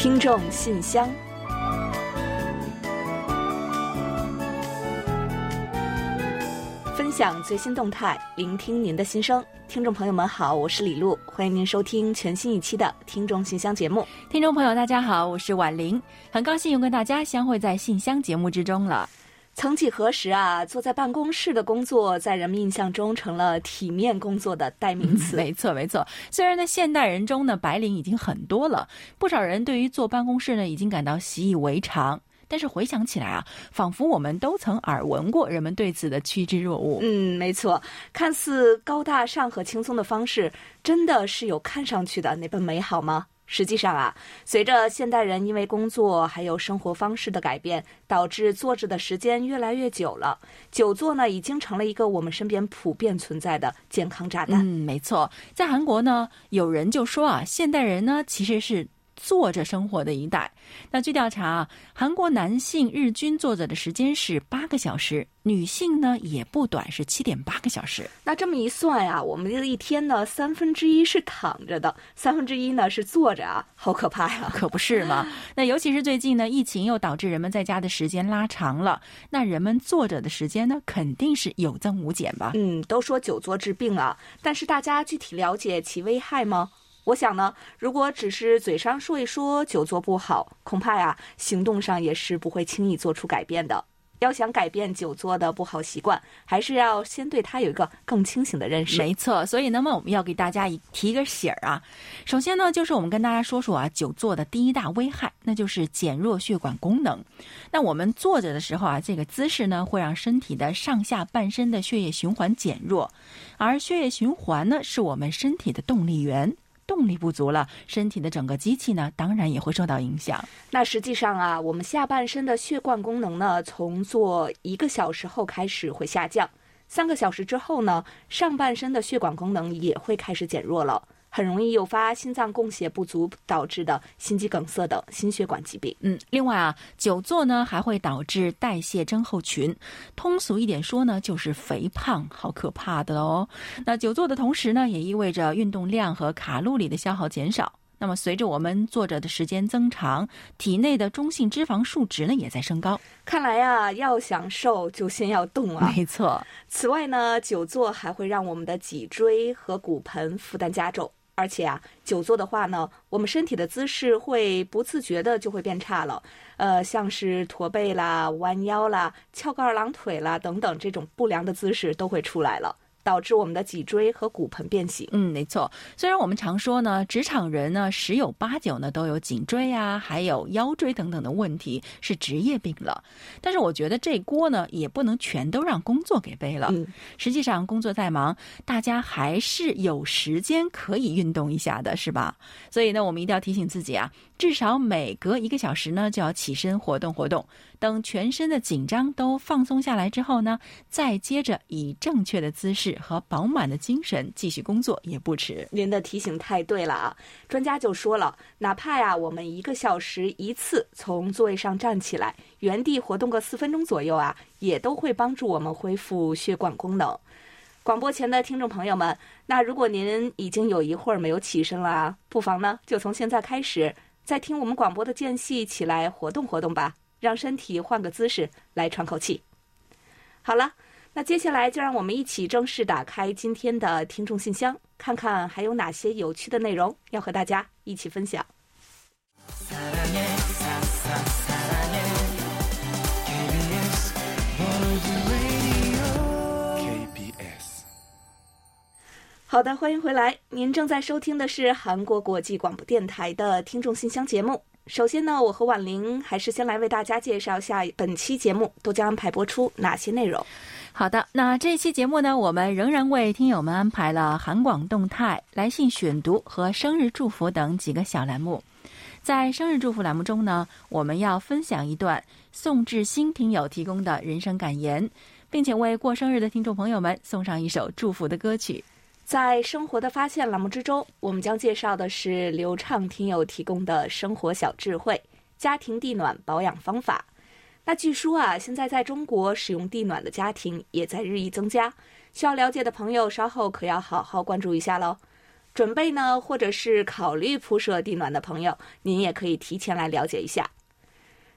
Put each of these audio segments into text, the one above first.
听众信箱，分享最新动态，聆听您的心声。听众朋友们好，我是李璐，欢迎您收听全新一期的《听众信箱》节目。听众朋友大家好，我是婉玲，很高兴又跟大家相会在信箱节目之中了。曾几何时啊，坐在办公室的工作，在人们印象中成了体面工作的代名词。没错，没错。虽然在现代人中呢，白领已经很多了，不少人对于坐办公室呢，已经感到习以为常。但是回想起来啊，仿佛我们都曾耳闻过人们对此的趋之若鹜。嗯，没错，看似高大上和轻松的方式，真的是有看上去的那般美好吗？实际上啊，随着现代人因为工作还有生活方式的改变，导致坐着的时间越来越久了，久坐呢已经成了一个我们身边普遍存在的健康炸弹。嗯，没错，在韩国呢，有人就说啊，现代人呢其实是。坐着生活的一代。那据调查啊，韩国男性日均坐着的时间是八个小时，女性呢也不短，是七点八个小时。那这么一算呀，我们的一天呢，三分之一是躺着的，三分之一呢是坐着啊，好可怕呀！可不是嘛？那尤其是最近呢，疫情又导致人们在家的时间拉长了，那人们坐着的时间呢，肯定是有增无减吧？嗯，都说久坐治病啊，但是大家具体了解其危害吗？我想呢，如果只是嘴上说一说久坐不好，恐怕呀，行动上也是不会轻易做出改变的。要想改变久坐的不好习惯，还是要先对它有一个更清醒的认识。没错，所以那么我们要给大家一提一个醒儿啊。首先呢，就是我们跟大家说说啊，久坐的第一大危害，那就是减弱血管功能。那我们坐着的时候啊，这个姿势呢，会让身体的上下半身的血液循环减弱，而血液循环呢，是我们身体的动力源。动力不足了，身体的整个机器呢，当然也会受到影响。那实际上啊，我们下半身的血管功能呢，从做一个小时后开始会下降，三个小时之后呢，上半身的血管功能也会开始减弱了。很容易诱发心脏供血不足导致的心肌梗塞等心血管疾病。嗯，另外啊，久坐呢还会导致代谢症候群，通俗一点说呢，就是肥胖，好可怕的哦。那久坐的同时呢，也意味着运动量和卡路里的消耗减少。那么，随着我们坐着的时间增长，体内的中性脂肪数值呢也在升高。看来呀，要想瘦就先要动啊。没错。此外呢，久坐还会让我们的脊椎和骨盆负担加重。而且啊，久坐的话呢，我们身体的姿势会不自觉的就会变差了，呃，像是驼背啦、弯腰啦、翘个二郎腿啦等等，这种不良的姿势都会出来了。导致我们的脊椎和骨盆变形。嗯，没错。虽然我们常说呢，职场人呢十有八九呢都有颈椎啊，还有腰椎等等的问题，是职业病了。但是我觉得这锅呢也不能全都让工作给背了。嗯，实际上工作再忙，大家还是有时间可以运动一下的，是吧？所以呢，我们一定要提醒自己啊，至少每隔一个小时呢就要起身活动活动。等全身的紧张都放松下来之后呢，再接着以正确的姿势和饱满的精神继续工作也不迟。您的提醒太对了啊！专家就说了，哪怕呀，我们一个小时一次从座位上站起来，原地活动个四分钟左右啊，也都会帮助我们恢复血管功能。广播前的听众朋友们，那如果您已经有一会儿没有起身了，不妨呢，就从现在开始，在听我们广播的间隙起来活动活动吧。让身体换个姿势来喘口气。好了，那接下来就让我们一起正式打开今天的听众信箱，看看还有哪些有趣的内容要和大家一起分享。好的，欢迎回来。您正在收听的是韩国国际广播电台的听众信箱节目。首先呢，我和婉玲还是先来为大家介绍一下本期节目都将安排播出哪些内容。好的，那这期节目呢，我们仍然为听友们安排了韩广动态、来信选读和生日祝福等几个小栏目。在生日祝福栏目中呢，我们要分享一段宋志新听友提供的人生感言，并且为过生日的听众朋友们送上一首祝福的歌曲。在生活的发现栏目之中，我们将介绍的是流畅听友提供的生活小智慧、家庭地暖保养方法。那据说啊，现在在中国使用地暖的家庭也在日益增加，需要了解的朋友稍后可要好好关注一下喽。准备呢，或者是考虑铺设地暖的朋友，您也可以提前来了解一下。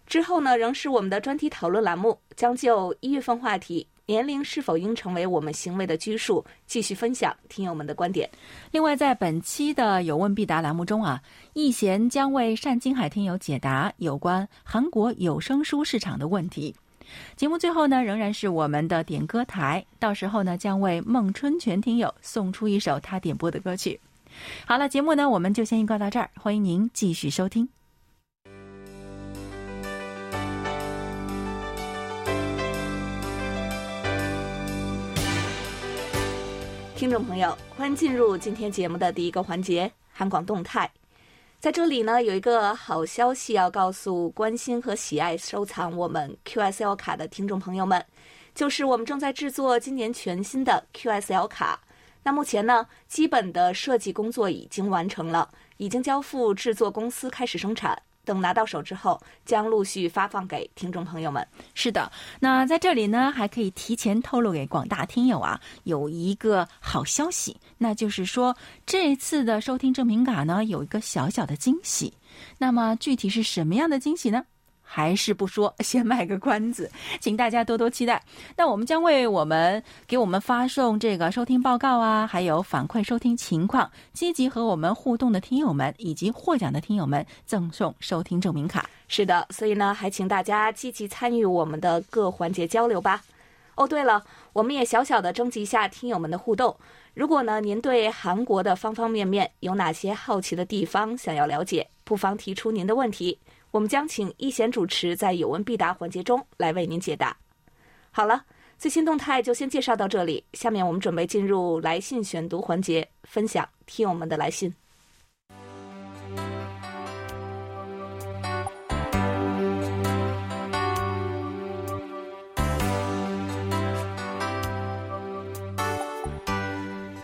之后呢，仍是我们的专题讨论栏目，将就一月份话题“年龄是否应成为我们行为的拘束”继续分享听友们的观点。另外，在本期的有问必答栏目中啊，易贤将为单金海听友解答有关韩国有声书市场的问题。节目最后呢，仍然是我们的点歌台，到时候呢，将为孟春全听友送出一首他点播的歌曲。好了，节目呢，我们就先预告到这儿，欢迎您继续收听。听众朋友，欢迎进入今天节目的第一个环节——韩广动态。在这里呢，有一个好消息要告诉关心和喜爱收藏我们 QSL 卡的听众朋友们，就是我们正在制作今年全新的 QSL 卡。那目前呢，基本的设计工作已经完成了，已经交付制作公司开始生产。等拿到手之后，将陆续发放给听众朋友们。是的，那在这里呢，还可以提前透露给广大听友啊，有一个好消息，那就是说这次的收听证明卡呢，有一个小小的惊喜。那么具体是什么样的惊喜呢？还是不说，先卖个关子，请大家多多期待。那我们将为我们给我们发送这个收听报告啊，还有反馈收听情况、积极和我们互动的听友们，以及获奖的听友们赠送收听证明卡。是的，所以呢，还请大家积极参与我们的各环节交流吧。哦，对了，我们也小小的征集一下听友们的互动。如果呢，您对韩国的方方面面有哪些好奇的地方想要了解，不妨提出您的问题。我们将请一贤主持在有问必答环节中来为您解答。好了，最新动态就先介绍到这里，下面我们准备进入来信选读环节，分享听友们的来信。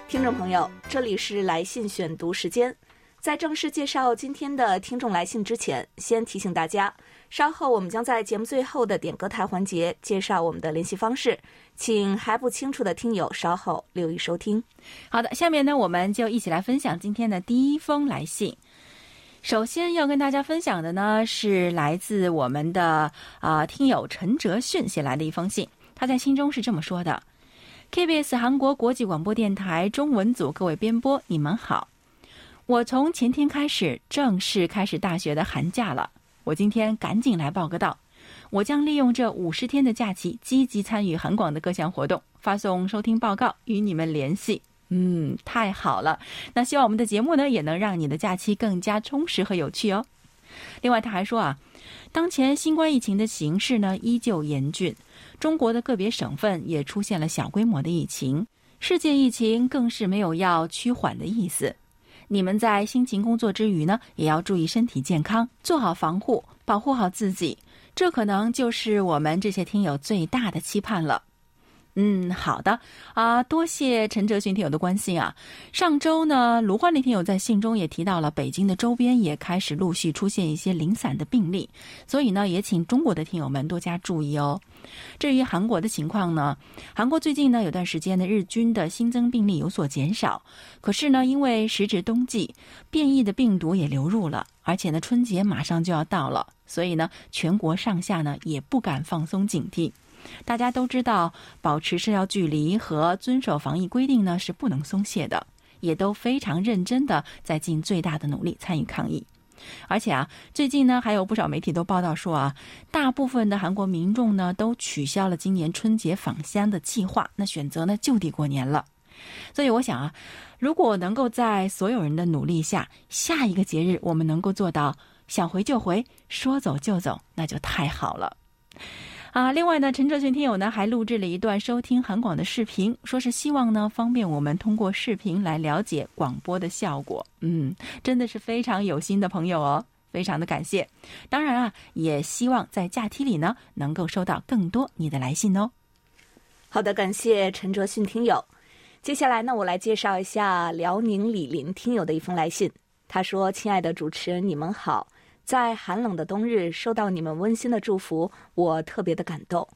听众朋友，这里是来信选读时间。在正式介绍今天的听众来信之前，先提醒大家，稍后我们将在节目最后的点歌台环节介绍我们的联系方式，请还不清楚的听友稍后留意收听。好的，下面呢，我们就一起来分享今天的第一封来信。首先要跟大家分享的呢，是来自我们的啊听友陈哲迅写来的一封信。他在信中是这么说的：“KBS 韩国国际广播电台中文组各位编播，你们好。”我从前天开始正式开始大学的寒假了，我今天赶紧来报个到。我将利用这五十天的假期，积极参与韩广的各项活动，发送收听报告，与你们联系。嗯，太好了。那希望我们的节目呢，也能让你的假期更加充实和有趣哦。另外，他还说啊，当前新冠疫情的形势呢依旧严峻，中国的个别省份也出现了小规模的疫情，世界疫情更是没有要趋缓的意思。你们在辛勤工作之余呢，也要注意身体健康，做好防护，保护好自己。这可能就是我们这些听友最大的期盼了。嗯，好的啊，多谢陈哲勋听友的关心啊。上周呢，卢焕丽听友在信中也提到了，北京的周边也开始陆续出现一些零散的病例，所以呢，也请中国的听友们多加注意哦。至于韩国的情况呢，韩国最近呢有段时间呢，日均的新增病例有所减少，可是呢，因为时值冬季，变异的病毒也流入了，而且呢，春节马上就要到了，所以呢，全国上下呢也不敢放松警惕。大家都知道，保持社交距离和遵守防疫规定呢是不能松懈的，也都非常认真的在尽最大的努力参与抗疫。而且啊，最近呢还有不少媒体都报道说啊，大部分的韩国民众呢都取消了今年春节返乡的计划，那选择呢就地过年了。所以我想啊，如果能够在所有人的努力下，下一个节日我们能够做到想回就回，说走就走，那就太好了。啊，另外呢，陈哲迅听友呢还录制了一段收听韩广的视频，说是希望呢方便我们通过视频来了解广播的效果。嗯，真的是非常有心的朋友哦，非常的感谢。当然啊，也希望在假期里呢能够收到更多你的来信哦。好的，感谢陈哲迅听友。接下来呢，我来介绍一下辽宁李林听友的一封来信。他说：“亲爱的主持人，你们好。”在寒冷的冬日，收到你们温馨的祝福，我特别的感动。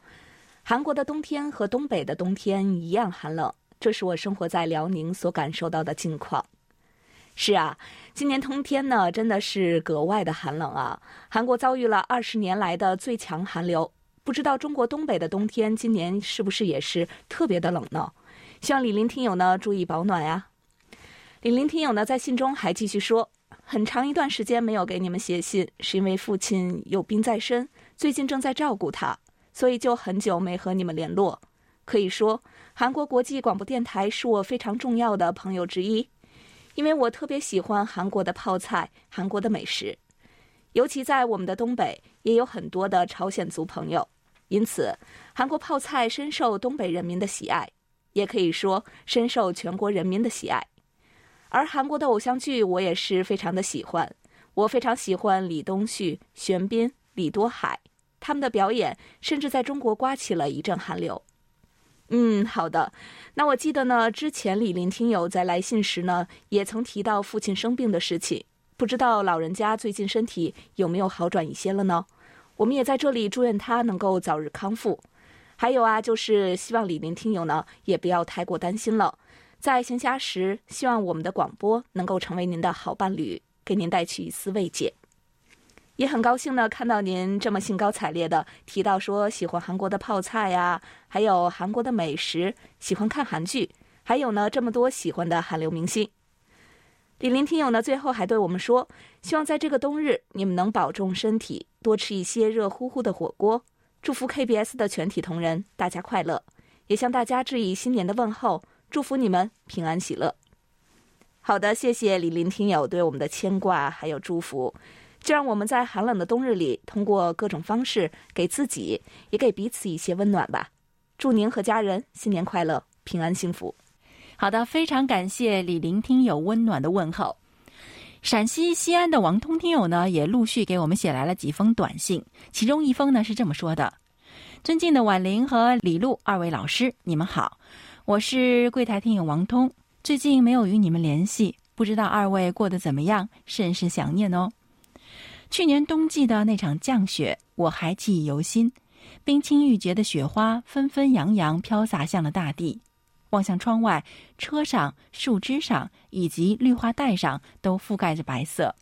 韩国的冬天和东北的冬天一样寒冷，这是我生活在辽宁所感受到的境况。是啊，今年冬天呢，真的是格外的寒冷啊！韩国遭遇了二十年来的最强寒流，不知道中国东北的冬天今年是不是也是特别的冷呢？希望李林听友呢注意保暖呀。李林听友呢在信中还继续说，很长一段时间没有给你们写信，是因为父亲有病在身，最近正在照顾他，所以就很久没和你们联络。可以说，韩国国际广播电台是我非常重要的朋友之一。因为我特别喜欢韩国的泡菜，韩国的美食，尤其在我们的东北也有很多的朝鲜族朋友，因此韩国泡菜深受东北人民的喜爱，也可以说深受全国人民的喜爱。而韩国的偶像剧我也是非常的喜欢，我非常喜欢李东旭、玄彬、李多海，他们的表演甚至在中国刮起了一阵寒流。嗯，好的。那我记得呢，之前李林听友在来信时呢，也曾提到父亲生病的事情。不知道老人家最近身体有没有好转一些了呢？我们也在这里祝愿他能够早日康复。还有啊，就是希望李林听友呢，也不要太过担心了。在闲暇时，希望我们的广播能够成为您的好伴侣，给您带去一丝慰藉。也很高兴呢，看到您这么兴高采烈的提到说喜欢韩国的泡菜呀，还有韩国的美食，喜欢看韩剧，还有呢这么多喜欢的韩流明星。李林听友呢最后还对我们说，希望在这个冬日你们能保重身体，多吃一些热乎乎的火锅。祝福 KBS 的全体同仁大家快乐，也向大家致以新年的问候，祝福你们平安喜乐。好的，谢谢李林听友对我们的牵挂还有祝福。就让我们在寒冷的冬日里，通过各种方式给自己也给彼此一些温暖吧。祝您和家人新年快乐，平安幸福。好的，非常感谢李林听友温暖的问候。陕西西安的王通听友呢，也陆续给我们写来了几封短信，其中一封呢是这么说的：“尊敬的婉玲和李璐二位老师，你们好，我是柜台听友王通，最近没有与你们联系，不知道二位过得怎么样，甚是想念哦。”去年冬季的那场降雪，我还记忆犹新。冰清玉洁的雪花纷纷扬扬飘洒向了大地。望向窗外，车上、树枝上以及绿化带上都覆盖着白色。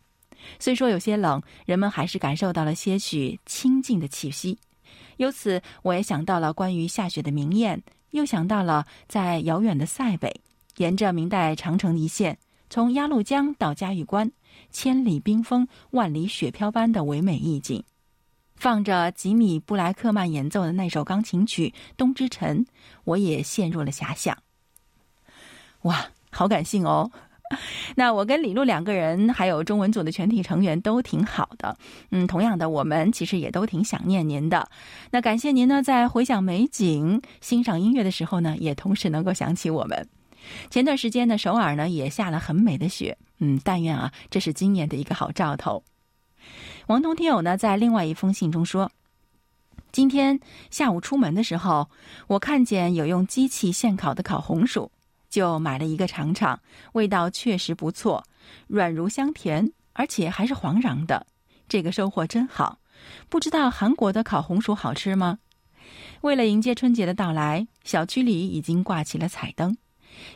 虽说有些冷，人们还是感受到了些许清静的气息。由此，我也想到了关于下雪的明艳，又想到了在遥远的塞北，沿着明代长城一线，从鸭绿江到嘉峪关。千里冰封，万里雪飘般的唯美意境，放着吉米布莱克曼演奏的那首钢琴曲《冬之晨》，我也陷入了遐想。哇，好感性哦！那我跟李璐两个人，还有中文组的全体成员都挺好的。嗯，同样的，我们其实也都挺想念您的。那感谢您呢，在回想美景、欣赏音乐的时候呢，也同时能够想起我们。前段时间呢，首尔呢也下了很美的雪。嗯，但愿啊，这是今年的一个好兆头。王通听友呢，在另外一封信中说，今天下午出门的时候，我看见有用机器现烤的烤红薯，就买了一个尝尝，味道确实不错，软如香甜，而且还是黄瓤的。这个收获真好。不知道韩国的烤红薯好吃吗？为了迎接春节的到来，小区里已经挂起了彩灯。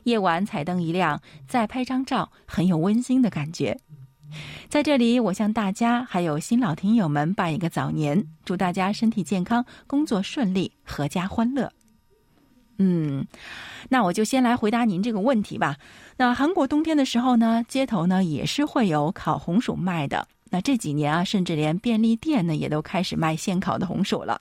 夜晚彩灯一亮，再拍张照，很有温馨的感觉。在这里，我向大家还有新老听友们拜一个早年，祝大家身体健康，工作顺利，阖家欢乐。嗯，那我就先来回答您这个问题吧。那韩国冬天的时候呢，街头呢也是会有烤红薯卖的。那这几年啊，甚至连便利店呢也都开始卖现烤的红薯了。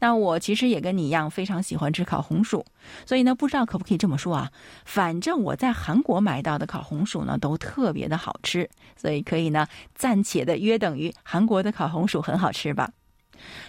那我其实也跟你一样，非常喜欢吃烤红薯，所以呢，不知道可不可以这么说啊？反正我在韩国买到的烤红薯呢，都特别的好吃，所以可以呢，暂且的约等于韩国的烤红薯很好吃吧。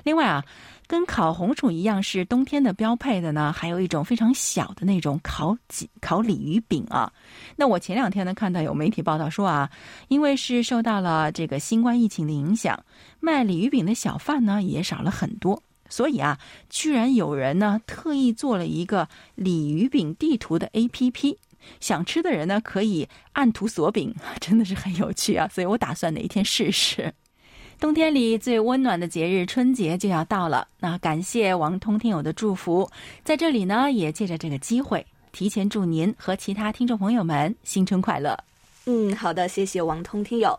另外啊，跟烤红薯一样是冬天的标配的呢，还有一种非常小的那种烤几烤鲤鱼饼啊。那我前两天呢，看到有媒体报道说啊，因为是受到了这个新冠疫情的影响，卖鲤鱼饼的小贩呢也少了很多。所以啊，居然有人呢特意做了一个鲤鱼饼地图的 APP，想吃的人呢可以按图索饼，真的是很有趣啊！所以我打算哪一天试试。冬天里最温暖的节日春节就要到了，那感谢王通听友的祝福，在这里呢也借着这个机会，提前祝您和其他听众朋友们新春快乐。嗯，好的，谢谢王通听友。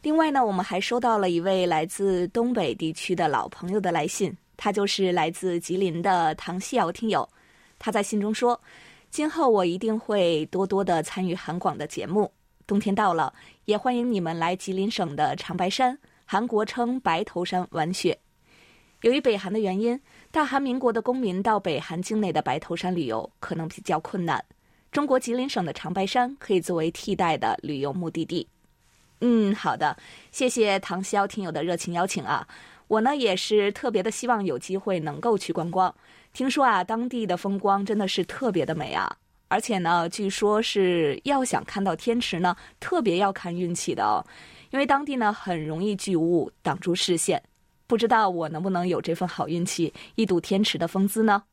另外呢，我们还收到了一位来自东北地区的老朋友的来信，他就是来自吉林的唐西瑶听友。他在信中说：“今后我一定会多多的参与韩广的节目。冬天到了，也欢迎你们来吉林省的长白山，韩国称白头山玩雪。由于北韩的原因，大韩民国的公民到北韩境内的白头山旅游可能比较困难。中国吉林省的长白山可以作为替代的旅游目的地。”嗯，好的，谢谢唐潇听友的热情邀请啊！我呢也是特别的希望有机会能够去观光。听说啊，当地的风光真的是特别的美啊！而且呢，据说是要想看到天池呢，特别要看运气的哦，因为当地呢很容易聚雾挡住视线。不知道我能不能有这份好运气，一睹天池的风姿呢？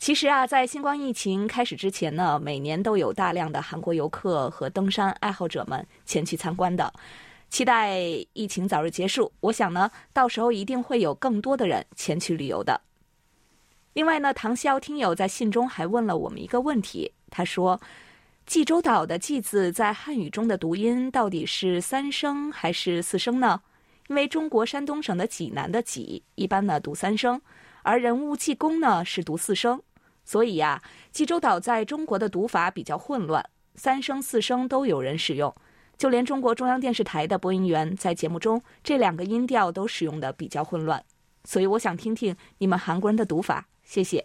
其实啊，在新冠疫情开始之前呢，每年都有大量的韩国游客和登山爱好者们前去参观的。期待疫情早日结束，我想呢，到时候一定会有更多的人前去旅游的。另外呢，唐潇听友在信中还问了我们一个问题，他说：“济州岛的‘济’字在汉语中的读音到底是三声还是四声呢？因为中国山东省的济南的‘济’一般呢读三声，而人物济公呢是读四声。”所以呀，济州岛在中国的读法比较混乱，三声四声都有人使用，就连中国中央电视台的播音员在节目中，这两个音调都使用的比较混乱。所以我想听听你们韩国人的读法，谢谢。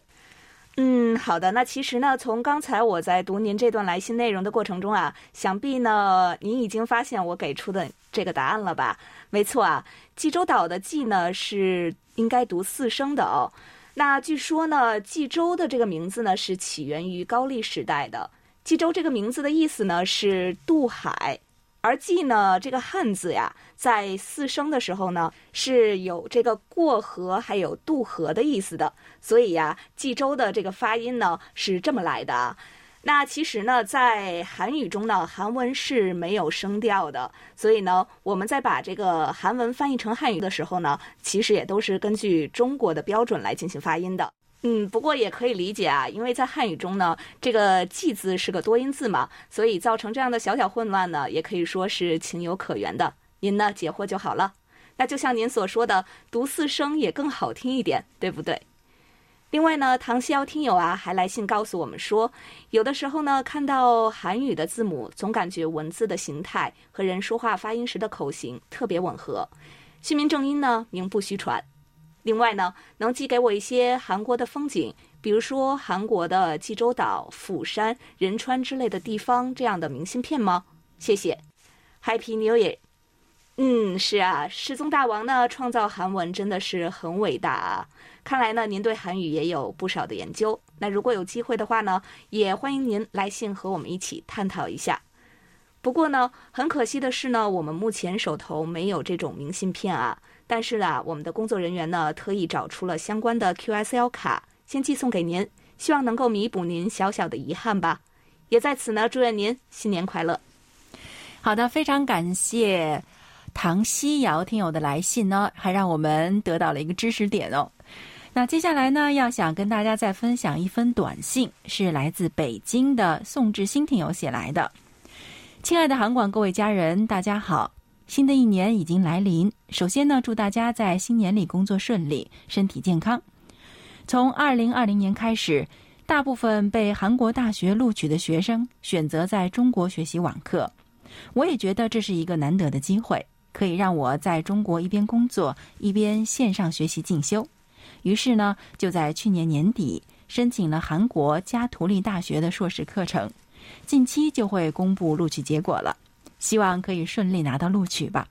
嗯，好的。那其实呢，从刚才我在读您这段来信内容的过程中啊，想必呢您已经发现我给出的这个答案了吧？没错啊，济州岛的“济”呢是应该读四声的哦。那据说呢，济州的这个名字呢是起源于高丽时代的。济州这个名字的意思呢是渡海，而济呢这个汉字呀，在四声的时候呢是有这个过河还有渡河的意思的，所以呀，济州的这个发音呢是这么来的。那其实呢，在韩语中呢，韩文是没有声调的，所以呢，我们在把这个韩文翻译成汉语的时候呢，其实也都是根据中国的标准来进行发音的。嗯，不过也可以理解啊，因为在汉语中呢，这个“记”字是个多音字嘛，所以造成这样的小小混乱呢，也可以说是情有可原的。您呢，解惑就好了。那就像您所说的，读四声也更好听一点，对不对？另外呢，唐西瑶听友啊还来信告诉我们说，有的时候呢看到韩语的字母，总感觉文字的形态和人说话发音时的口型特别吻合。姓名正音呢名不虚传。另外呢，能寄给我一些韩国的风景，比如说韩国的济州岛、釜山、仁川之类的地方这样的明信片吗？谢谢，Happy New Year。嗯，是啊，世宗大王呢创造韩文真的是很伟大啊。看来呢，您对韩语也有不少的研究。那如果有机会的话呢，也欢迎您来信和我们一起探讨一下。不过呢，很可惜的是呢，我们目前手头没有这种明信片啊。但是啊，我们的工作人员呢，特意找出了相关的 QSL 卡，先寄送给您，希望能够弥补您小小的遗憾吧。也在此呢，祝愿您新年快乐。好的，非常感谢唐西瑶听友的来信呢，还让我们得到了一个知识点哦。那接下来呢，要想跟大家再分享一封短信，是来自北京的宋志新听友写来的。亲爱的韩广各位家人，大家好！新的一年已经来临，首先呢，祝大家在新年里工作顺利，身体健康。从二零二零年开始，大部分被韩国大学录取的学生选择在中国学习网课，我也觉得这是一个难得的机会，可以让我在中国一边工作一边线上学习进修。于是呢，就在去年年底申请了韩国加图利大学的硕士课程，近期就会公布录取结果了，希望可以顺利拿到录取吧。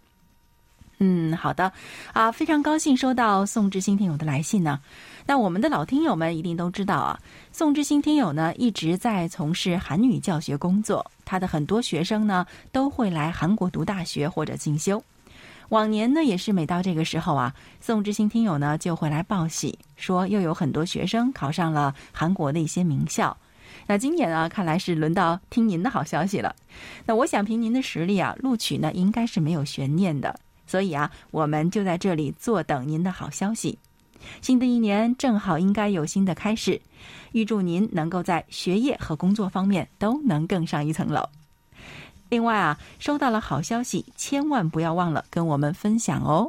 嗯，好的，啊，非常高兴收到宋志新听友的来信呢。那我们的老听友们一定都知道啊，宋志新听友呢一直在从事韩语教学工作，他的很多学生呢都会来韩国读大学或者进修。往年呢，也是每到这个时候啊，宋之星听友呢就会来报喜，说又有很多学生考上了韩国的一些名校。那今年啊，看来是轮到听您的好消息了。那我想凭您的实力啊，录取呢应该是没有悬念的。所以啊，我们就在这里坐等您的好消息。新的一年正好应该有新的开始，预祝您能够在学业和工作方面都能更上一层楼。另外啊，收到了好消息，千万不要忘了跟我们分享哦。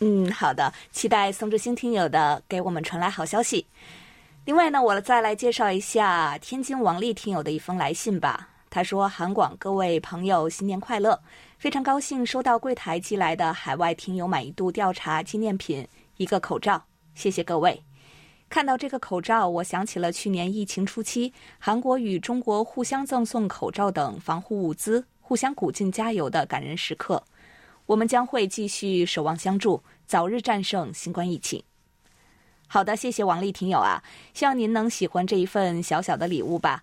嗯，好的，期待宋志兴听友的给我们传来好消息。另外呢，我再来介绍一下天津王丽听友的一封来信吧。他说：“韩广各位朋友，新年快乐！非常高兴收到柜台寄来的海外听友满意度调查纪念品——一个口罩，谢谢各位。看到这个口罩，我想起了去年疫情初期，韩国与中国互相赠送口罩等防护物资，互相鼓劲加油的感人时刻。我们将会继续守望相助，早日战胜新冠疫情。”好的，谢谢王丽听友啊，希望您能喜欢这一份小小的礼物吧。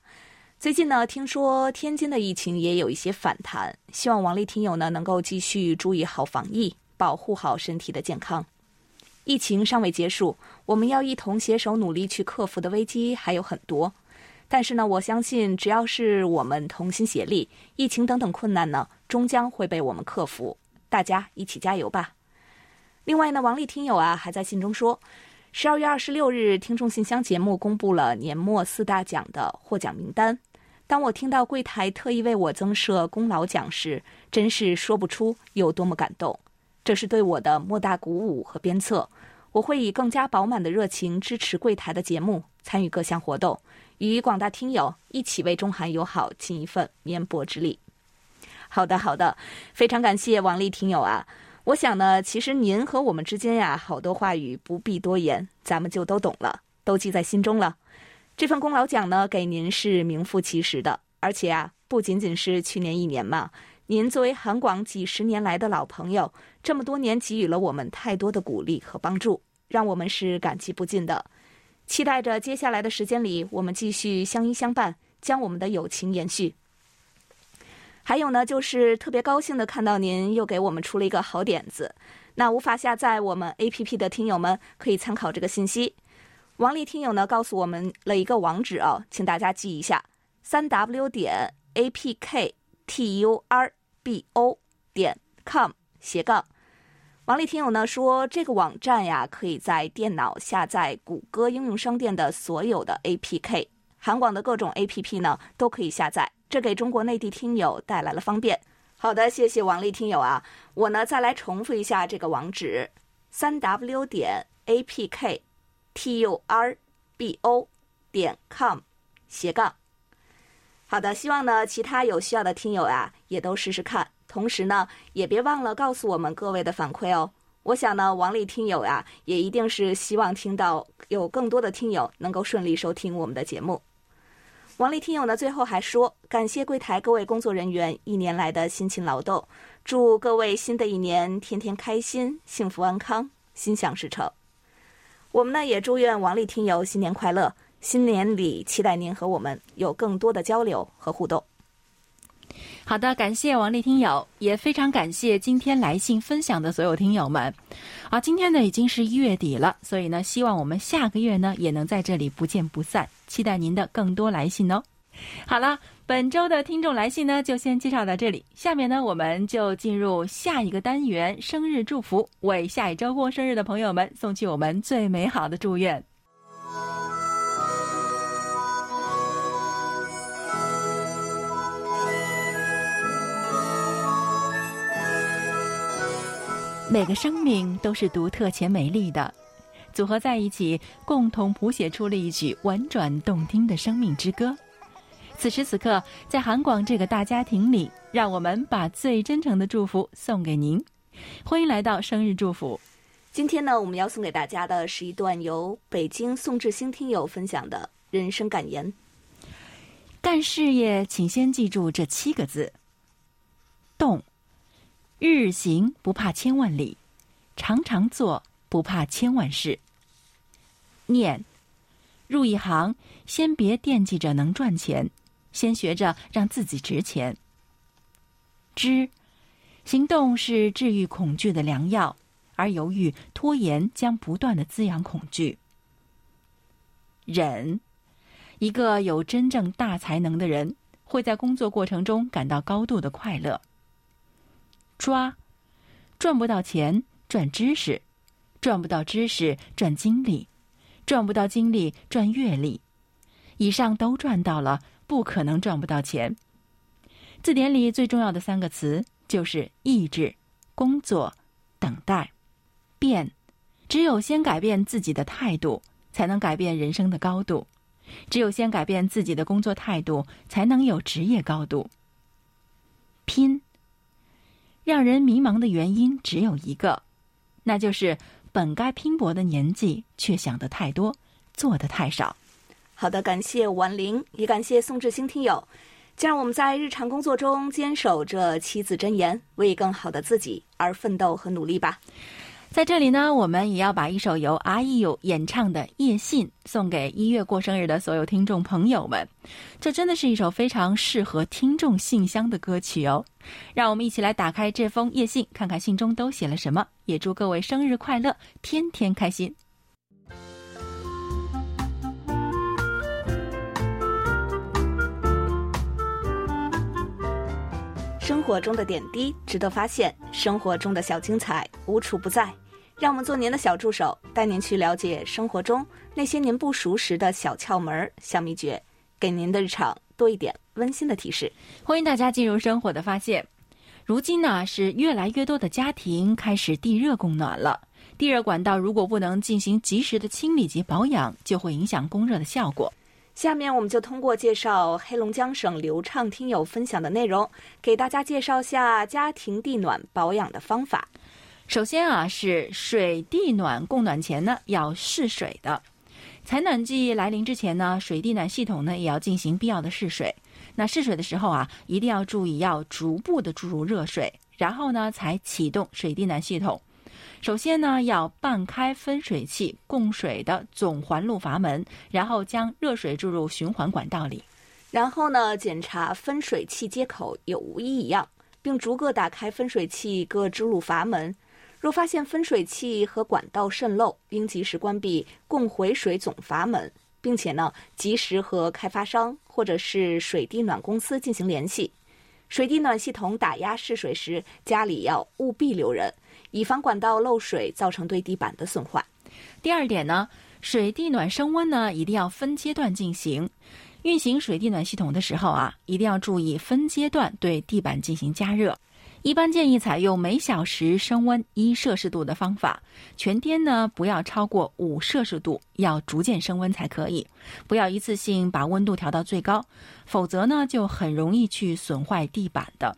最近呢，听说天津的疫情也有一些反弹，希望王丽听友呢能够继续注意好防疫，保护好身体的健康。疫情尚未结束，我们要一同携手努力去克服的危机还有很多。但是呢，我相信只要是我们同心协力，疫情等等困难呢，终将会被我们克服。大家一起加油吧。另外呢，王丽听友啊还在信中说。十二月二十六日，听众信箱节目公布了年末四大奖的获奖名单。当我听到柜台特意为我增设功劳奖时，真是说不出有多么感动。这是对我的莫大鼓舞和鞭策。我会以更加饱满的热情支持柜台的节目，参与各项活动，与广大听友一起为中韩友好尽一份绵薄之力。好的，好的，非常感谢王丽听友啊。我想呢，其实您和我们之间呀，好多话语不必多言，咱们就都懂了，都记在心中了。这份功劳奖呢，给您是名副其实的，而且啊，不仅仅是去年一年嘛，您作为韩广几十年来的老朋友，这么多年给予了我们太多的鼓励和帮助，让我们是感激不尽的。期待着接下来的时间里，我们继续相依相伴，将我们的友情延续。还有呢，就是特别高兴的看到您又给我们出了一个好点子。那无法下载我们 APP 的听友们可以参考这个信息。王丽听友呢告诉我们了一个网址哦，请大家记一下：三 w 点 apkturbo 点 com 斜杠。王丽听友呢说，这个网站呀可以在电脑下载谷歌应用商店的所有的 APK，韩广的各种 APP 呢都可以下载。这给中国内地听友带来了方便。好的，谢谢王丽听友啊。我呢再来重复一下这个网址：三 w 点 a p k t u r b o 点 com 斜杠。好的，希望呢其他有需要的听友啊也都试试看。同时呢也别忘了告诉我们各位的反馈哦。我想呢王丽听友呀也一定是希望听到有更多的听友能够顺利收听我们的节目。王丽听友呢，最后还说感谢柜台各位工作人员一年来的辛勤劳动，祝各位新的一年天天开心、幸福安康、心想事成。我们呢也祝愿王丽听友新年快乐，新年里期待您和我们有更多的交流和互动。好的，感谢王丽听友，也非常感谢今天来信分享的所有听友们。好，今天呢已经是一月底了，所以呢，希望我们下个月呢也能在这里不见不散。期待您的更多来信哦。好了，本周的听众来信呢就先介绍到这里，下面呢我们就进入下一个单元——生日祝福，为下一周过生日的朋友们送去我们最美好的祝愿。每个生命都是独特且美丽的，组合在一起，共同谱写出了一曲婉转动听的生命之歌。此时此刻，在韩广这个大家庭里，让我们把最真诚的祝福送给您。欢迎来到生日祝福。今天呢，我们要送给大家的是一段由北京宋志兴听友分享的人生感言。干事业，请先记住这七个字：动。日行不怕千万里，常常做不怕千万事。念，入一行先别惦记着能赚钱，先学着让自己值钱。知，行动是治愈恐惧的良药，而犹豫拖延将不断的滋养恐惧。忍，一个有真正大才能的人会在工作过程中感到高度的快乐。抓，赚不到钱赚知识，赚不到知识赚经历，赚不到经历赚阅历，以上都赚到了，不可能赚不到钱。字典里最重要的三个词就是意志、工作、等待、变。只有先改变自己的态度，才能改变人生的高度；只有先改变自己的工作态度，才能有职业高度。拼，让人迷茫的原因只有一个，那就是本该拼搏的年纪，却想得太多，做的太少。好的，感谢婉玲，也感谢宋志新听友。就让我们在日常工作中坚守这七字真言，为更好的自己而奋斗和努力吧。在这里呢，我们也要把一首由阿义友演唱的《夜信》送给一月过生日的所有听众朋友们。这真的是一首非常适合听众信箱的歌曲哦。让我们一起来打开这封夜信，看看信中都写了什么。也祝各位生日快乐，天天开心。生活中的点滴值得发现，生活中的小精彩无处不在。让我们做您的小助手，带您去了解生活中那些您不熟识的小窍门、小秘诀，给您的日常多一点温馨的提示。欢迎大家进入生活的发现。如今呢，是越来越多的家庭开始地热供暖了。地热管道如果不能进行及时的清理及保养，就会影响供热的效果。下面我们就通过介绍黑龙江省流畅听友分享的内容，给大家介绍下家庭地暖保养的方法。首先啊，是水地暖供暖前呢要试水的。采暖季来临之前呢，水地暖系统呢也要进行必要的试水。那试水的时候啊，一定要注意要逐步的注入热水，然后呢才启动水地暖系统。首先呢，要半开分水器供水的总环路阀门，然后将热水注入循环管道里。然后呢，检查分水器接口有无异样，并逐个打开分水器各支路阀门。若发现分水器和管道渗漏，应及时关闭供回水总阀门，并且呢，及时和开发商或者是水地暖公司进行联系。水地暖系统打压试水时，家里要务必留人，以防管道漏水造成对地板的损坏。第二点呢，水地暖升温呢，一定要分阶段进行。运行水地暖系统的时候啊，一定要注意分阶段对地板进行加热。一般建议采用每小时升温一摄氏度的方法，全天呢不要超过五摄氏度，要逐渐升温才可以。不要一次性把温度调到最高，否则呢就很容易去损坏地板的。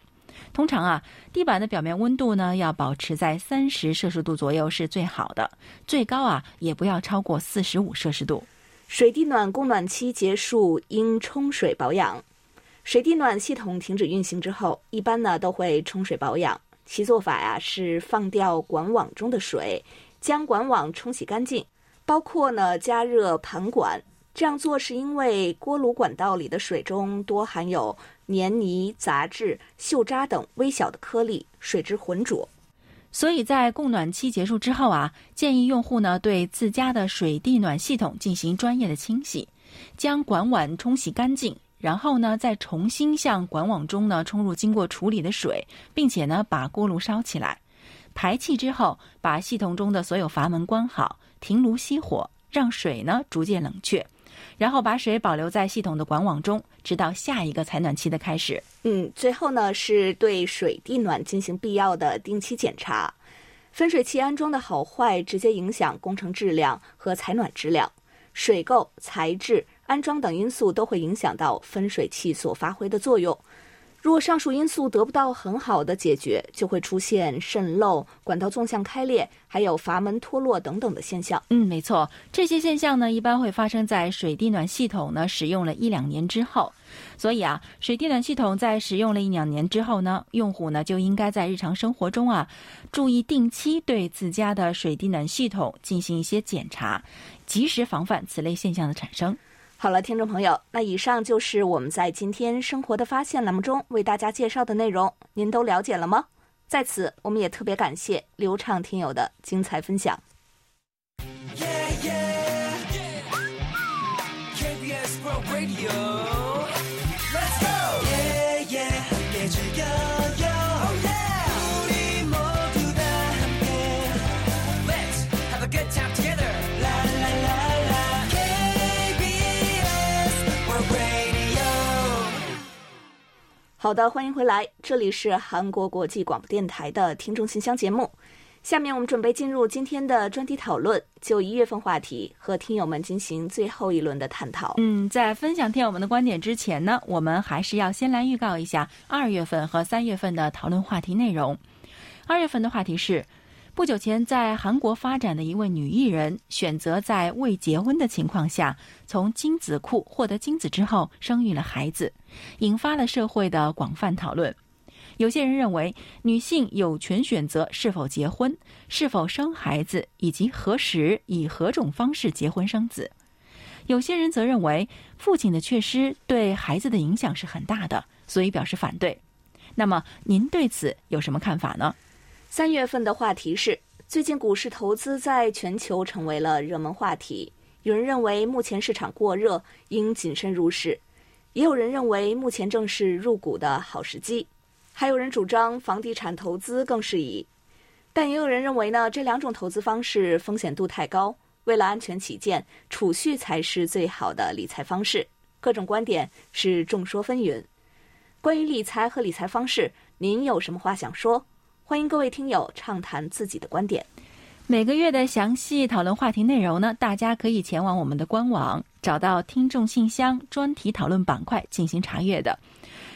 通常啊，地板的表面温度呢要保持在三十摄氏度左右是最好的，最高啊也不要超过四十五摄氏度。水地暖供暖期结束应冲水保养。水地暖系统停止运行之后，一般呢都会冲水保养。其做法呀是放掉管网中的水，将管网冲洗干净，包括呢加热盘管。这样做是因为锅炉管道里的水中多含有黏泥、杂质、锈渣等微小的颗粒，水质浑浊。所以在供暖期结束之后啊，建议用户呢对自家的水地暖系统进行专业的清洗，将管网冲洗干净。然后呢，再重新向管网中呢冲入经过处理的水，并且呢把锅炉烧起来，排气之后，把系统中的所有阀门关好，停炉熄火，让水呢逐渐冷却，然后把水保留在系统的管网中，直到下一个采暖期的开始。嗯，最后呢是对水地暖进行必要的定期检查，分水器安装的好坏直接影响工程质量和采暖质量，水垢、材质。安装等因素都会影响到分水器所发挥的作用。若上述因素得不到很好的解决，就会出现渗漏、管道纵向开裂，还有阀门脱落等等的现象。嗯，没错，这些现象呢，一般会发生在水地暖系统呢使用了一两年之后。所以啊，水地暖系统在使用了一两年之后呢，用户呢就应该在日常生活中啊，注意定期对自家的水地暖系统进行一些检查，及时防范此类现象的产生。好了，听众朋友，那以上就是我们在今天《生活的发现》栏目中为大家介绍的内容，您都了解了吗？在此，我们也特别感谢刘畅听友的精彩分享。好的，欢迎回来，这里是韩国国际广播电台的听众信箱节目。下面我们准备进入今天的专题讨论，就一月份话题和听友们进行最后一轮的探讨。嗯，在分享听友们的观点之前呢，我们还是要先来预告一下二月份和三月份的讨论话题内容。二月份的话题是，不久前在韩国发展的一位女艺人选择在未结婚的情况下，从精子库获得精子之后生育了孩子，引发了社会的广泛讨论。有些人认为，女性有权选择是否结婚、是否生孩子，以及何时以何种方式结婚生子。有些人则认为，父亲的缺失对孩子的影响是很大的，所以表示反对。那么，您对此有什么看法呢？三月份的话题是：最近股市投资在全球成为了热门话题。有人认为目前市场过热，应谨慎入市；也有人认为目前正是入股的好时机。还有人主张房地产投资更适宜，但也有人认为呢，这两种投资方式风险度太高，为了安全起见，储蓄才是最好的理财方式。各种观点是众说纷纭。关于理财和理财方式，您有什么话想说？欢迎各位听友畅谈自己的观点。每个月的详细讨论话题内容呢，大家可以前往我们的官网，找到听众信箱专题讨论板块进行查阅的。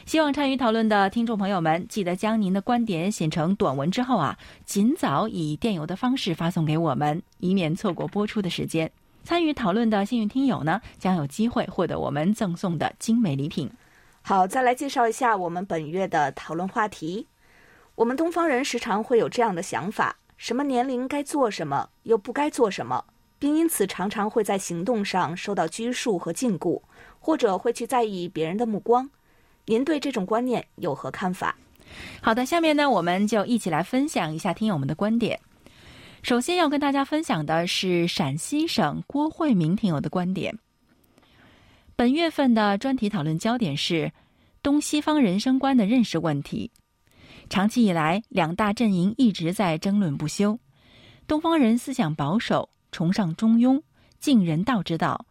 希望参与讨论的听众朋友们，记得将您的观点写成短文之后啊，尽早以电邮的方式发送给我们，以免错过播出的时间。参与讨论的幸运听友呢，将有机会获得我们赠送的精美礼品。好，再来介绍一下我们本月的讨论话题。我们东方人时常会有这样的想法：什么年龄该做什么，又不该做什么，并因此常常会在行动上受到拘束和禁锢，或者会去在意别人的目光。您对这种观念有何看法？好的，下面呢，我们就一起来分享一下听友们的观点。首先要跟大家分享的是陕西省郭慧明听友的观点。本月份的专题讨论焦点是东西方人生观的认识问题。长期以来，两大阵营一直在争论不休。东方人思想保守，崇尚中庸，敬人道之道；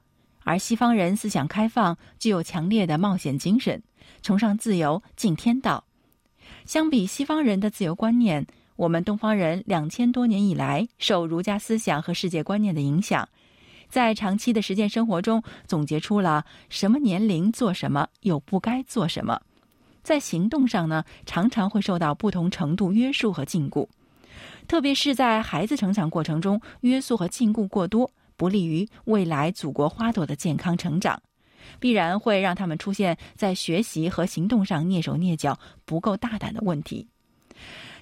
而西方人思想开放，具有强烈的冒险精神。崇尚自由，敬天道。相比西方人的自由观念，我们东方人两千多年以来受儒家思想和世界观念的影响，在长期的实践生活中总结出了什么年龄做什么，又不该做什么。在行动上呢，常常会受到不同程度约束和禁锢，特别是在孩子成长过程中，约束和禁锢过多，不利于未来祖国花朵的健康成长。必然会让他们出现在学习和行动上蹑手蹑脚、不够大胆的问题，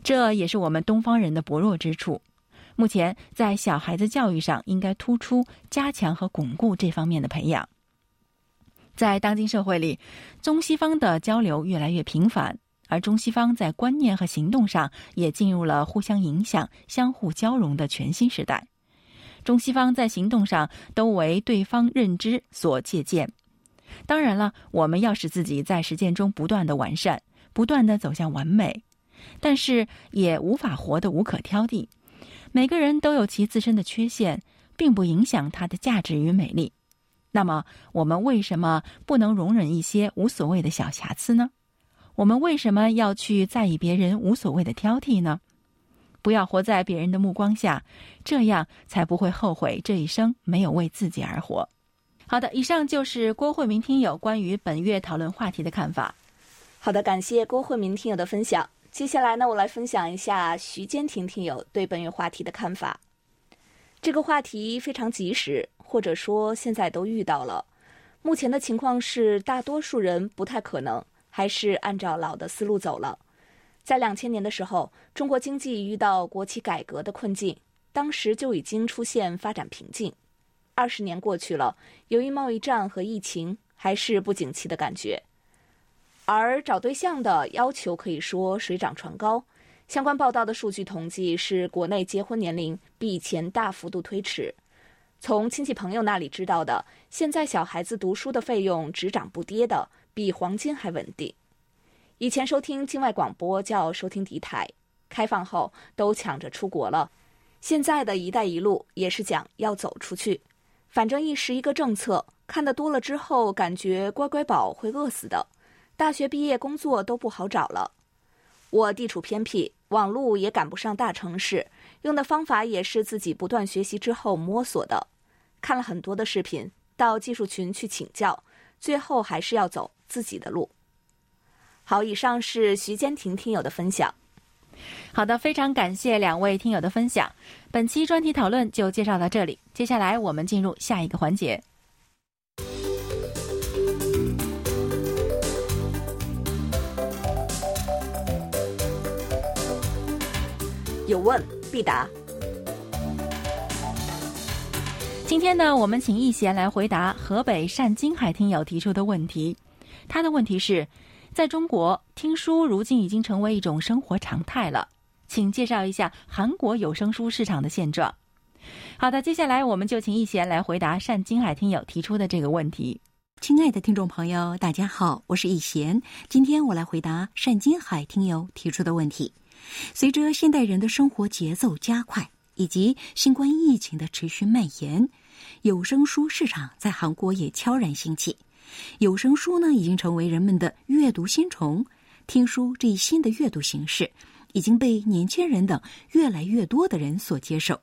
这也是我们东方人的薄弱之处。目前在小孩子教育上，应该突出加强和巩固这方面的培养。在当今社会里，中西方的交流越来越频繁，而中西方在观念和行动上也进入了互相影响、相互交融的全新时代。中西方在行动上都为对方认知所借鉴。当然了，我们要使自己在实践中不断的完善，不断的走向完美，但是也无法活得无可挑剔。每个人都有其自身的缺陷，并不影响他的价值与美丽。那么，我们为什么不能容忍一些无所谓的小瑕疵呢？我们为什么要去在意别人无所谓的挑剔呢？不要活在别人的目光下，这样才不会后悔这一生没有为自己而活。好的，以上就是郭慧明听友关于本月讨论话题的看法。好的，感谢郭慧明听友的分享。接下来呢，我来分享一下徐坚婷听友对本月话题的看法。这个话题非常及时，或者说现在都遇到了。目前的情况是，大多数人不太可能还是按照老的思路走了。在两千年的时候，中国经济遇到国企改革的困境，当时就已经出现发展瓶颈。二十年过去了，由于贸易战和疫情，还是不景气的感觉。而找对象的要求可以说水涨船高。相关报道的数据统计是，国内结婚年龄比以前大幅度推迟。从亲戚朋友那里知道的，现在小孩子读书的费用只涨不跌的，比黄金还稳定。以前收听境外广播叫收听敌台，开放后都抢着出国了。现在的一带一路也是讲要走出去。反正一时一个政策，看得多了之后，感觉乖乖宝会饿死的。大学毕业工作都不好找了。我地处偏僻，网络也赶不上大城市，用的方法也是自己不断学习之后摸索的，看了很多的视频，到技术群去请教，最后还是要走自己的路。好，以上是徐坚婷听友的分享。好的，非常感谢两位听友的分享。本期专题讨论就介绍到这里，接下来我们进入下一个环节。有问必答。今天呢，我们请易贤来回答河北单金海听友提出的问题。他的问题是。在中国，听书如今已经成为一种生活常态了。请介绍一下韩国有声书市场的现状。好的，接下来我们就请易贤来回答单金海听友提出的这个问题。亲爱的听众朋友，大家好，我是易贤。今天我来回答单金海听友提出的问题。随着现代人的生活节奏加快，以及新冠疫情的持续蔓延，有声书市场在韩国也悄然兴起。有声书呢，已经成为人们的阅读新宠。听书这一新的阅读形式，已经被年轻人等越来越多的人所接受。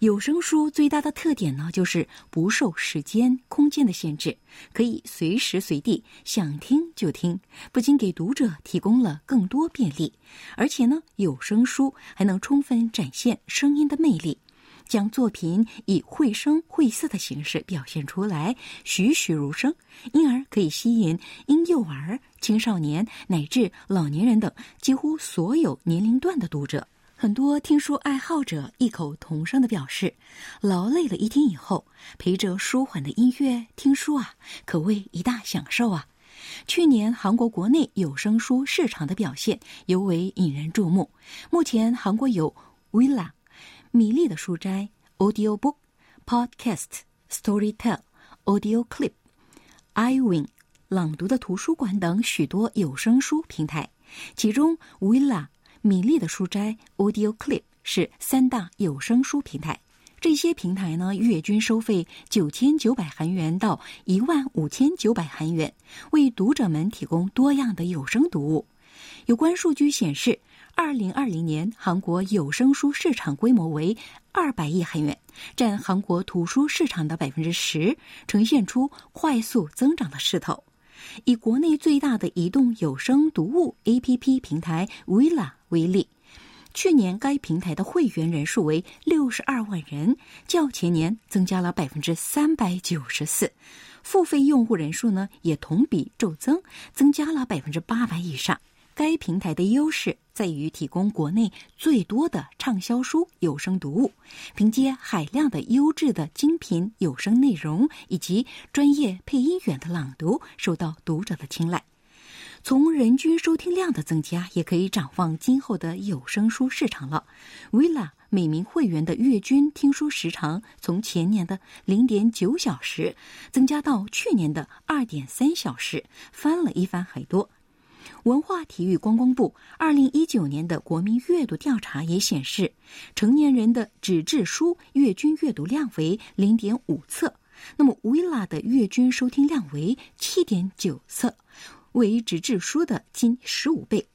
有声书最大的特点呢，就是不受时间、空间的限制，可以随时随地想听就听。不仅给读者提供了更多便利，而且呢，有声书还能充分展现声音的魅力。将作品以绘声绘色的形式表现出来，栩栩如生，因而可以吸引婴幼儿、青少年乃至老年人等几乎所有年龄段的读者。很多听书爱好者异口同声的表示，劳累了一天以后，陪着舒缓的音乐听书啊，可谓一大享受啊。去年韩国国内有声书市场的表现尤为引人注目。目前韩国有 Villa。米粒的书斋、Audio Book Podcast Storytell Audio Clip iWin、朗读的图书馆等许多有声书平台，其中 Villa、米粒的书斋、Audio Clip 是三大有声书平台。这些平台呢，月均收费九千九百韩元到一万五千九百韩元，为读者们提供多样的有声读物。有关数据显示。二零二零年，韩国有声书市场规模为二百亿韩元，占韩国图书市场的百分之十，呈现出快速增长的势头。以国内最大的移动有声读物 APP 平台 Villa 为例，去年该平台的会员人数为六十二万人，较前年增加了百分之三百九十四，付费用户人数呢也同比骤增，增加了百分之八百以上。该平台的优势在于提供国内最多的畅销书有声读物，凭借海量的优质的精品有声内容以及专业配音员的朗读，受到读者的青睐。从人均收听量的增加，也可以展望今后的有声书市场了。Villa 每名会员的月均听书时长从前年的零点九小时，增加到去年的二点三小时，翻了一番还多。文化体育观光部二零一九年的国民阅读调查也显示，成年人的纸质书月均阅读量为零点五册，那么 VILA 的月均收听量为七点九册，为纸质书的近十五倍。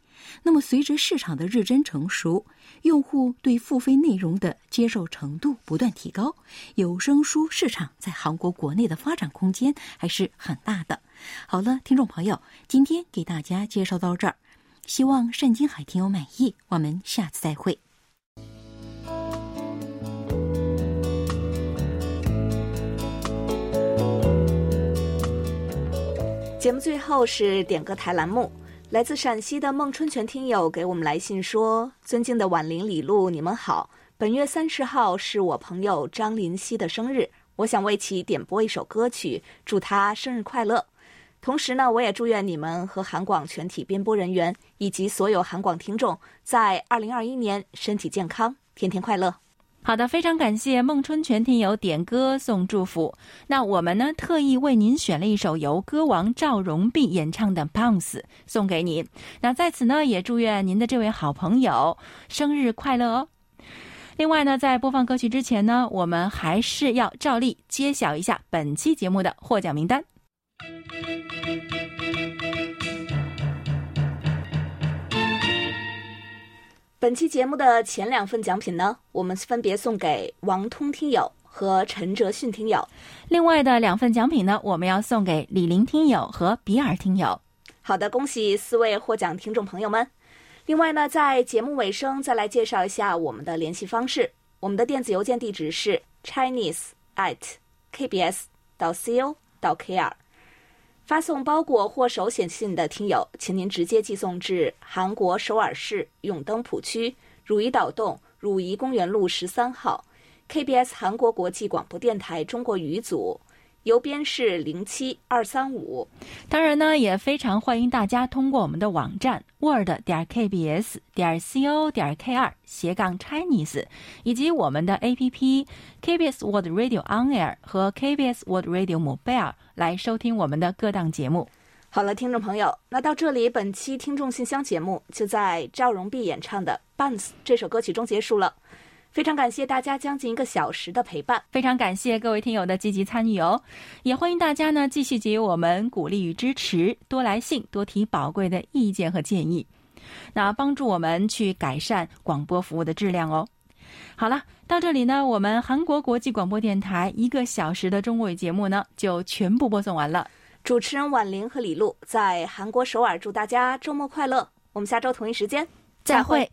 那么，随着市场的日臻成熟，用户对付费内容的接受程度不断提高，有声书市场在韩国国内的发展空间还是很大的。好了，听众朋友，今天给大家介绍到这儿，希望单金海听友满意。我们下次再会。节目最后是点歌台栏目。来自陕西的孟春全听友给我们来信说：“尊敬的婉玲、李璐，你们好。本月三十号是我朋友张林熙的生日，我想为其点播一首歌曲，祝他生日快乐。同时呢，我也祝愿你们和韩广全体编播人员以及所有韩广听众，在二零二一年身体健康，天天快乐。”好的，非常感谢孟春全听友点歌送祝福。那我们呢，特意为您选了一首由歌王赵荣弼演唱的《Bounce》送给您。那在此呢，也祝愿您的这位好朋友生日快乐哦。另外呢，在播放歌曲之前呢，我们还是要照例揭晓一下本期节目的获奖名单。本期节目的前两份奖品呢，我们分别送给王通听友和陈哲迅听友。另外的两份奖品呢，我们要送给李林听友和比尔听友。好的，恭喜四位获奖听众朋友们。另外呢，在节目尾声再来介绍一下我们的联系方式。我们的电子邮件地址是 chinese at kbs 到 co 到 kr。发送包裹或手写信的听友，请您直接寄送至韩国首尔市永登浦区汝矣岛洞汝矣公园路十三号，KBS 韩国国际广播电台中国语组。邮编是零七二三五，当然呢，也非常欢迎大家通过我们的网站 word 点 kbs 点 co 点 kr 斜杠 chinese，以及我们的 APP KBS World Radio On Air 和 KBS World Radio Mobile 来收听我们的各档节目。好了，听众朋友，那到这里，本期听众信箱节目就在赵荣碧演唱的《Bounce》这首歌曲中结束了。非常感谢大家将近一个小时的陪伴，非常感谢各位听友的积极参与哦，也欢迎大家呢继续给予我们鼓励与支持，多来信，多提宝贵的意见和建议，那帮助我们去改善广播服务的质量哦。好了，到这里呢，我们韩国国际广播电台一个小时的中国语节目呢就全部播送完了。主持人婉玲和李璐在韩国首尔祝大家周末快乐，我们下周同一时间再会。